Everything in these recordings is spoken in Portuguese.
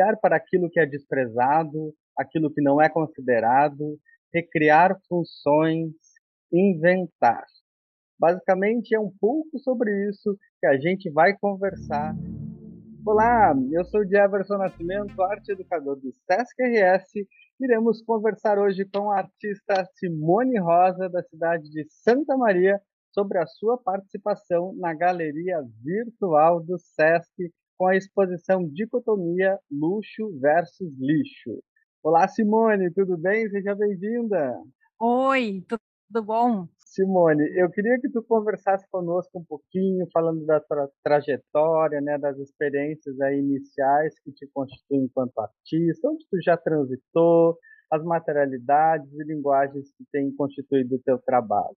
olhar para aquilo que é desprezado, aquilo que não é considerado, recriar funções, inventar. Basicamente, é um pouco sobre isso que a gente vai conversar. Olá, eu sou o Jefferson Nascimento, arte educador do Sesc RS. Iremos conversar hoje com a artista Simone Rosa, da cidade de Santa Maria, sobre a sua participação na galeria virtual do Sesc com a exposição Dicotomia Luxo versus Lixo. Olá, Simone, tudo bem? Seja bem-vinda. Oi, tudo bom? Simone, eu queria que tu conversasse conosco um pouquinho, falando da tua trajetória, né, das experiências aí iniciais que te constituem enquanto artista, onde tu já transitou, as materialidades e linguagens que têm constituído o teu trabalho.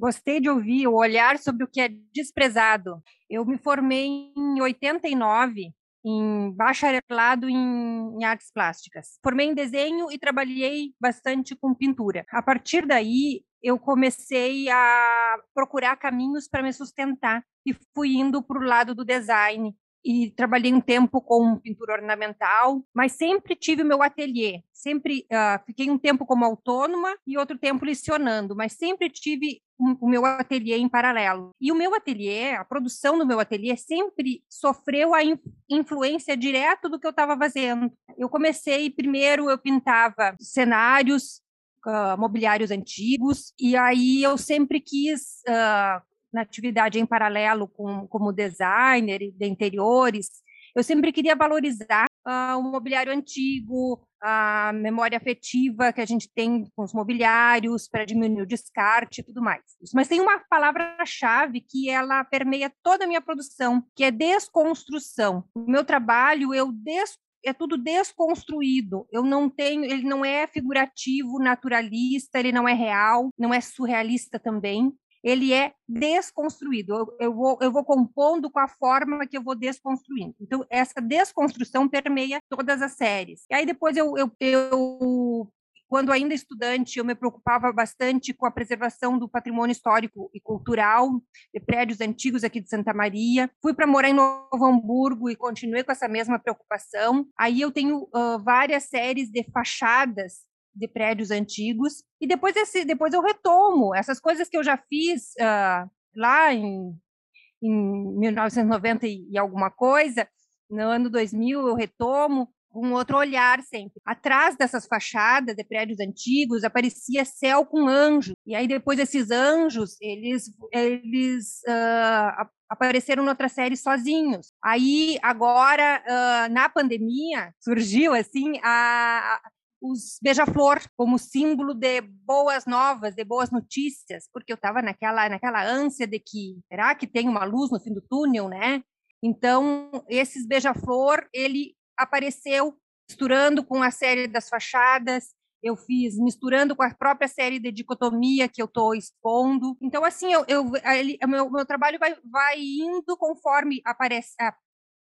Gostei de ouvir o olhar sobre o que é desprezado. Eu me formei em 89 em bacharelado em, em, artes plásticas. Formei em desenho e trabalhei bastante com pintura. A partir daí, eu comecei a procurar caminhos para me sustentar e fui indo para o lado do design e trabalhei um tempo com pintura ornamental, mas sempre tive o meu ateliê. Sempre uh, fiquei um tempo como autônoma e outro tempo lecionando, mas sempre tive o meu ateliê em paralelo. E o meu ateliê, a produção do meu ateliê sempre sofreu a in, influência direta do que eu estava fazendo. Eu comecei primeiro eu pintava cenários Uh, mobiliários antigos, e aí eu sempre quis uh, na atividade em paralelo com, como designer de interiores, eu sempre queria valorizar uh, o mobiliário antigo, a memória afetiva que a gente tem com os mobiliários para diminuir o descarte e tudo mais. Mas tem uma palavra-chave que ela permeia toda a minha produção, que é desconstrução. O meu trabalho eu des é tudo desconstruído. Eu não tenho, ele não é figurativo, naturalista, ele não é real, não é surrealista também ele é desconstruído. Eu, eu, vou, eu vou compondo com a forma que eu vou desconstruindo. Então, essa desconstrução permeia todas as séries. E aí, depois, eu, eu, eu quando ainda estudante, eu me preocupava bastante com a preservação do patrimônio histórico e cultural de prédios antigos aqui de Santa Maria. Fui para morar em Novo Hamburgo e continuei com essa mesma preocupação. Aí eu tenho uh, várias séries de fachadas de prédios antigos e depois esse depois eu retomo essas coisas que eu já fiz uh, lá em, em 1990 e, alguma coisa no ano 2000 eu retomo um outro olhar sempre. Atrás dessas fachadas de prédios antigos aparecia céu com anjos. E aí depois esses anjos, eles, eles uh, apareceram noutra série sozinhos. Aí agora, uh, na pandemia, surgiu assim a, os beija-flor como símbolo de boas novas, de boas notícias, porque eu estava naquela naquela ânsia de que será que tem uma luz no fim do túnel, né? Então, esses beija-flor, ele apareceu misturando com a série das fachadas, eu fiz misturando com a própria série de dicotomia que eu estou expondo. Então, assim, eu, eu ele, meu, meu trabalho vai, vai indo conforme aparece.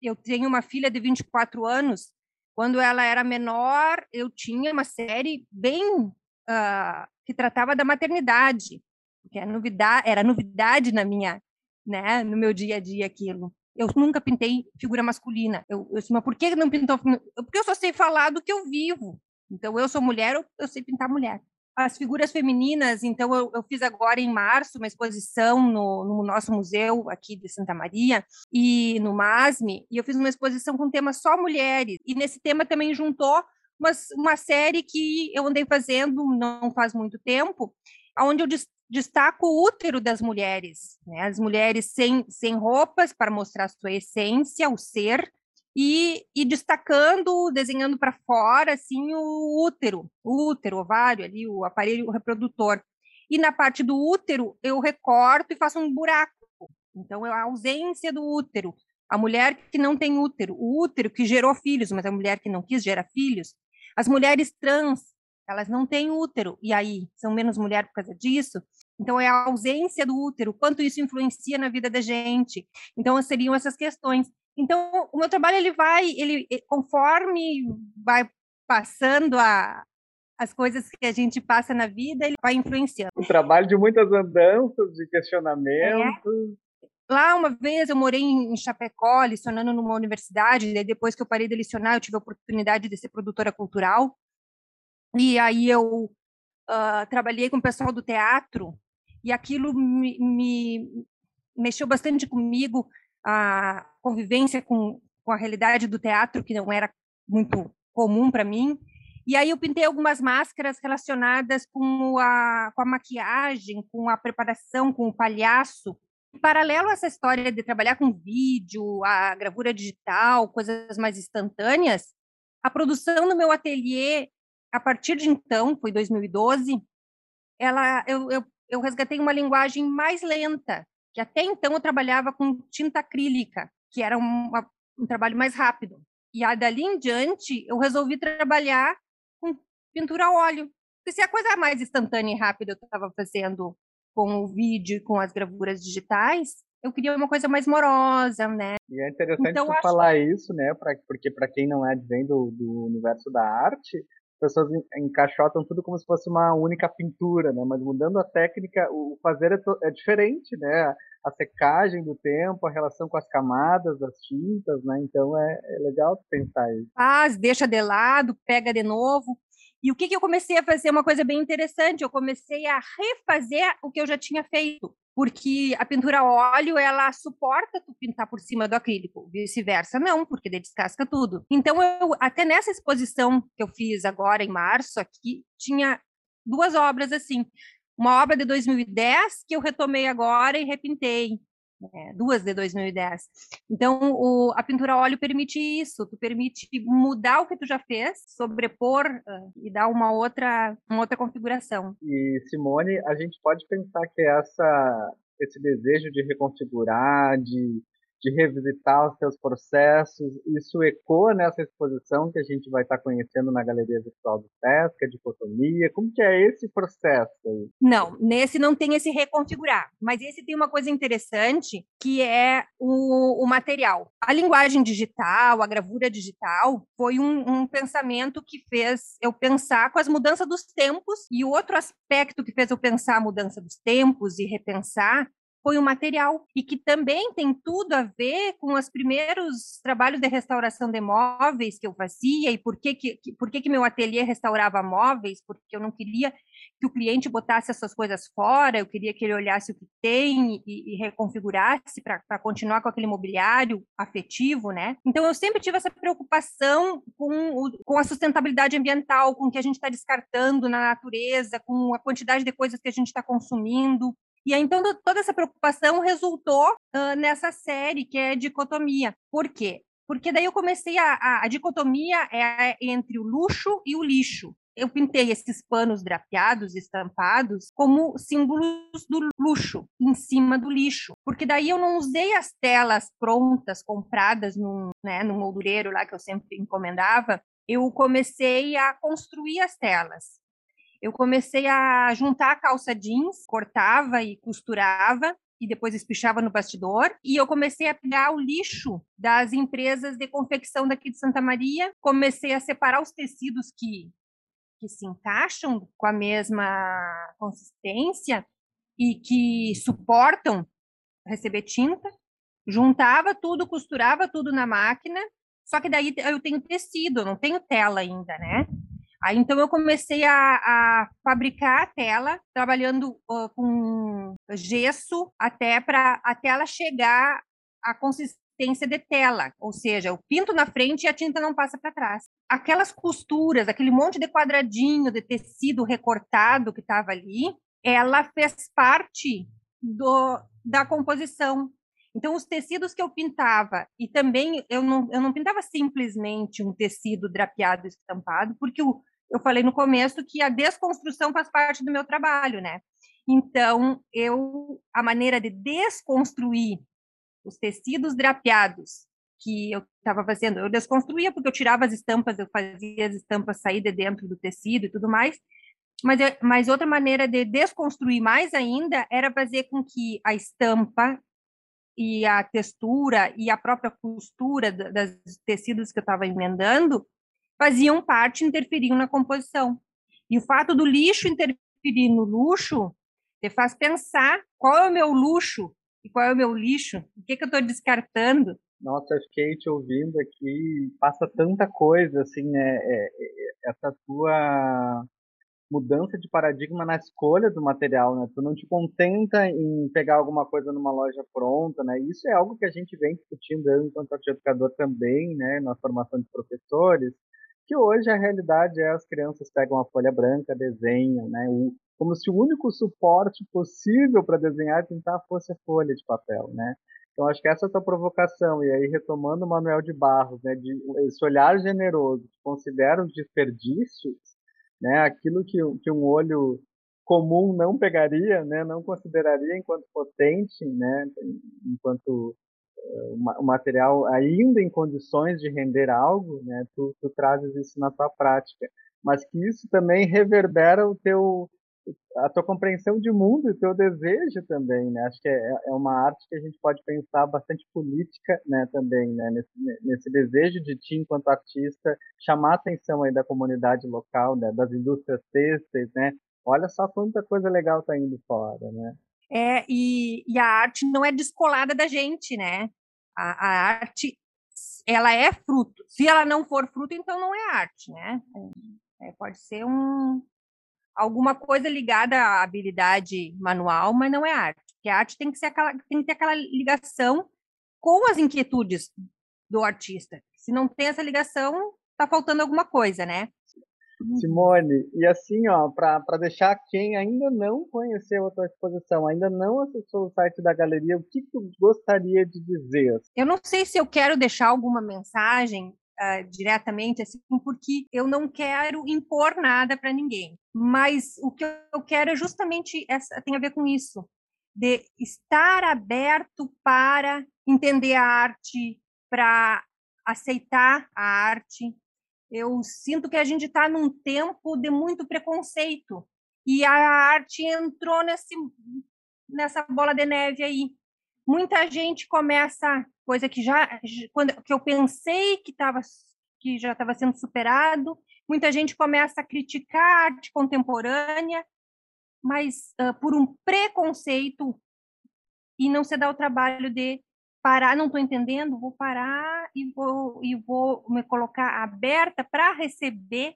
eu tenho uma filha de 24 anos quando ela era menor, eu tinha uma série bem uh, que tratava da maternidade, que era novidade, era novidade na minha, né, no meu dia a dia aquilo. Eu nunca pintei figura masculina. Eu, eu disse, mas por que não pintou? Porque eu só sei falar do que eu vivo. Então, eu sou mulher, eu, eu sei pintar mulher as figuras femininas, então eu, eu, fiz agora em março uma exposição no, no, nosso museu aqui de Santa Maria e no MASME, e eu fiz uma exposição com tema só mulheres, e nesse tema também juntou uma, uma série que eu andei fazendo não faz muito tempo, onde eu destaco o útero das mulheres, né? as mulheres sem, sem roupas para mostrar sua essência, o ser, e, e destacando, desenhando para fora, assim, o útero, o útero, o ovário ali, o aparelho reprodutor. E na parte do útero, eu recorto e faço um buraco. Então, é a ausência do útero. A mulher que não tem útero, o útero que gerou filhos, mas a mulher que não quis gerar filhos. As mulheres trans, elas não têm útero, e aí são menos mulher por causa disso. Então, é a ausência do útero, quanto isso influencia na vida da gente. Então, seriam essas questões. Então, o meu trabalho ele vai, ele conforme vai passando a, as coisas que a gente passa na vida, ele vai influenciando. Um trabalho de muitas andanças, de questionamentos. Lá, uma vez, eu morei em Chapecó, licionando numa universidade, e depois que eu parei de licionar, eu tive a oportunidade de ser produtora cultural, e aí eu uh, trabalhei com o pessoal do teatro, e aquilo me, me mexeu bastante comigo, a convivência com, com a realidade do teatro, que não era muito comum para mim, e aí eu pintei algumas máscaras relacionadas com a, com a maquiagem, com a preparação, com o palhaço. Paralelo a essa história de trabalhar com vídeo, a gravura digital, coisas mais instantâneas, a produção no meu ateliê, a partir de então, foi 2012, ela, eu, eu, eu resgatei uma linguagem mais lenta, que até então eu trabalhava com tinta acrílica, que era um, um trabalho mais rápido. E aí, dali em diante, eu resolvi trabalhar com pintura a óleo. Porque se a coisa mais instantânea e rápida eu estava fazendo com o vídeo e com as gravuras digitais, eu queria uma coisa mais morosa, né? E é interessante então, acho... falar isso, né? Pra, porque para quem não é de do, do universo da arte, pessoas encaixotam tudo como se fosse uma única pintura, né? Mas mudando a técnica, o fazer é, é diferente, né? A secagem do tempo, a relação com as camadas das tintas, né? Então é, é legal pensar isso. Faz, deixa de lado, pega de novo. E o que, que eu comecei a fazer? Uma coisa bem interessante. Eu comecei a refazer o que eu já tinha feito, porque a pintura óleo ela suporta tu pintar por cima do acrílico, vice-versa não, porque daí descasca tudo. Então eu até nessa exposição que eu fiz agora em março aqui tinha duas obras assim. Uma obra de 2010 que eu retomei agora e repintei é, duas de 2010. Então, o, a pintura a óleo permite isso, tu permite mudar o que tu já fez, sobrepor uh, e dar uma outra, uma outra configuração. E, Simone, a gente pode pensar que essa, esse desejo de reconfigurar, de de revisitar os seus processos. Isso ecoa nessa exposição que a gente vai estar conhecendo na Galeria Virtual do SESC, a dicotomia. Como que é esse processo aí? Não, nesse não tem esse reconfigurar, mas esse tem uma coisa interessante que é o, o material. A linguagem digital, a gravura digital, foi um, um pensamento que fez eu pensar com as mudanças dos tempos e o outro aspecto que fez eu pensar a mudança dos tempos e repensar foi um material e que também tem tudo a ver com os primeiros trabalhos de restauração de móveis que eu fazia e por que que, por que, que meu ateliê restaurava móveis, porque eu não queria que o cliente botasse essas coisas fora, eu queria que ele olhasse o que tem e, e reconfigurasse para continuar com aquele mobiliário afetivo, né? Então eu sempre tive essa preocupação com, o, com a sustentabilidade ambiental, com o que a gente está descartando na natureza, com a quantidade de coisas que a gente está consumindo. E aí, então, toda essa preocupação resultou uh, nessa série, que é dicotomia. Por quê? Porque daí eu comecei a, a, a dicotomia é entre o luxo e o lixo eu pintei esses panos drapeados, estampados, como símbolos do luxo, em cima do lixo. Porque daí eu não usei as telas prontas, compradas num, né, num moldureiro lá que eu sempre encomendava. Eu comecei a construir as telas eu comecei a juntar a calça jeans, cortava e costurava e depois espichava no bastidor. E eu comecei a pegar o lixo das empresas de confecção daqui de Santa Maria, comecei a separar os tecidos que, que se encaixam com a mesma consistência e que suportam receber tinta, juntava tudo, costurava tudo na máquina, só que daí eu tenho tecido, não tenho tela ainda, né? Aí, então, eu comecei a, a fabricar a tela, trabalhando uh, com gesso até para a tela chegar à consistência de tela, ou seja, eu pinto na frente e a tinta não passa para trás. Aquelas costuras, aquele monte de quadradinho de tecido recortado que estava ali, ela fez parte do, da composição. Então, os tecidos que eu pintava, e também eu não, eu não pintava simplesmente um tecido drapeado estampado, porque o, eu falei no começo que a desconstrução faz parte do meu trabalho, né? Então, eu a maneira de desconstruir os tecidos drapeados que eu estava fazendo, eu desconstruía porque eu tirava as estampas, eu fazia as estampas sair de dentro do tecido e tudo mais. Mas, mas outra maneira de desconstruir mais ainda era fazer com que a estampa e a textura e a própria costura dos tecidos que eu estava emendando faziam parte, interferiam na composição. E o fato do lixo interferir no luxo te faz pensar qual é o meu luxo e qual é o meu lixo, o que, que eu estou descartando. Nossa, eu fiquei te ouvindo aqui, passa tanta coisa, assim, né? É, é, essa tua mudança de paradigma na escolha do material, né? Tu não te contenta em pegar alguma coisa numa loja pronta, né? Isso é algo que a gente vem discutindo eu, enquanto educador também, né? Na formação de professores, que hoje a realidade é as crianças pegam a folha branca, desenham, né? Como se o único suporte possível para desenhar e pintar fosse a folha de papel, né? Então acho que essa é a tua provocação e aí retomando o Manuel de Barros, né? De esse olhar generoso que considera os desperdícios né? Aquilo que, que um olho comum não pegaria, né? Não consideraria enquanto potente, né? Enquanto o material ainda em condições de render algo, né? Tu, tu trazes isso na tua prática, mas que isso também reverbera o teu a tua compreensão de mundo e teu desejo também, né? Acho que é, é uma arte que a gente pode pensar bastante política, né? Também, né? Nesse, nesse desejo de ti, enquanto artista, chamar a atenção aí da comunidade local, né? Das indústrias têxteis, né? Olha só quanta coisa legal tá indo fora, né? É, e, e a arte não é descolada da gente, né? A, a arte, ela é fruto. Se ela não for fruto, então não é arte, né? É, pode ser um, alguma coisa ligada à habilidade manual, mas não é arte. Porque a arte tem que, ser aquela, tem que ter aquela ligação com as inquietudes do artista. Se não tem essa ligação, está faltando alguma coisa, né? Simone, e assim, ó, para deixar quem ainda não conheceu a tua exposição, ainda não acessou o site da galeria, o que tu gostaria de dizer? Eu não sei se eu quero deixar alguma mensagem uh, diretamente, assim, porque eu não quero impor nada para ninguém. Mas o que eu quero é justamente essa, tem a ver com isso, de estar aberto para entender a arte, para aceitar a arte. Eu sinto que a gente está num tempo de muito preconceito e a arte entrou nesse, nessa bola de neve aí. Muita gente começa coisa que já quando que eu pensei que estava que já estava sendo superado. Muita gente começa a criticar a arte contemporânea, mas uh, por um preconceito e não se dá o trabalho de parar, não estou entendendo, vou parar e vou, e vou me colocar aberta para receber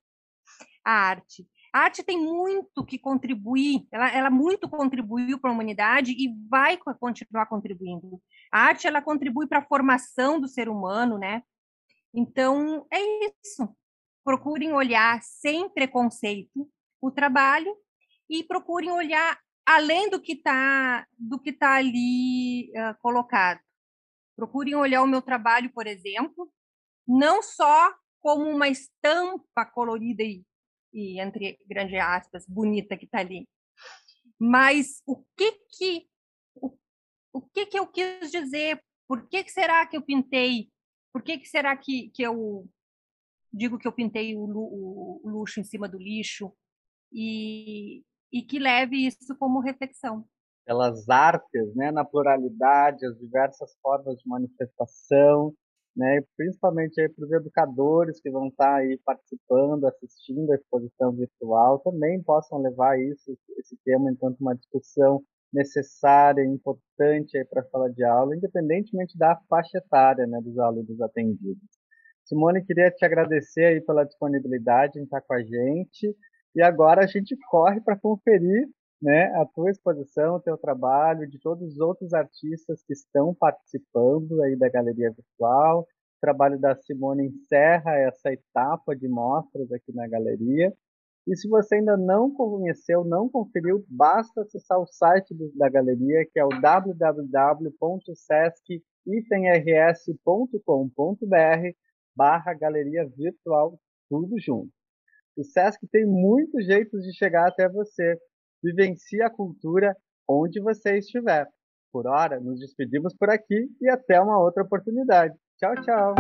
a arte. A arte tem muito que contribuir, ela, ela muito contribuiu para a humanidade e vai continuar contribuindo. A arte ela contribui para a formação do ser humano, né? Então é isso. Procurem olhar sem preconceito o trabalho e procurem olhar além do que está do que tá ali uh, colocado. Procurem olhar o meu trabalho, por exemplo, não só como uma estampa colorida e e entre grandes aspas, bonita que está ali. Mas o que que o, o que que eu quis dizer? Por que, que será que eu pintei? Por que, que será que, que eu digo que eu pintei o, o, o luxo em cima do lixo? E, e que leve isso como reflexão. Pelas artes, né, na pluralidade, as diversas formas de manifestação, né, principalmente para os educadores que vão estar tá aí participando, assistindo a exposição virtual, também possam levar isso, esse tema, enquanto uma discussão necessária, importante para a sala de aula, independentemente da faixa etária né, dos alunos atendidos. Simone, queria te agradecer aí pela disponibilidade em estar com a gente, e agora a gente corre para conferir né, a tua exposição, o teu trabalho, de todos os outros artistas que estão participando aí da galeria virtual. O trabalho da Simone encerra essa etapa de mostras aqui na galeria. E se você ainda não conheceu, não conferiu, basta acessar o site da galeria, que é o www.sesc-rs.com.br barra galeria virtual, tudo junto. O Sesc tem muitos jeitos de chegar até você. Vivencie a cultura onde você estiver. Por hora, nos despedimos por aqui e até uma outra oportunidade. Tchau, tchau!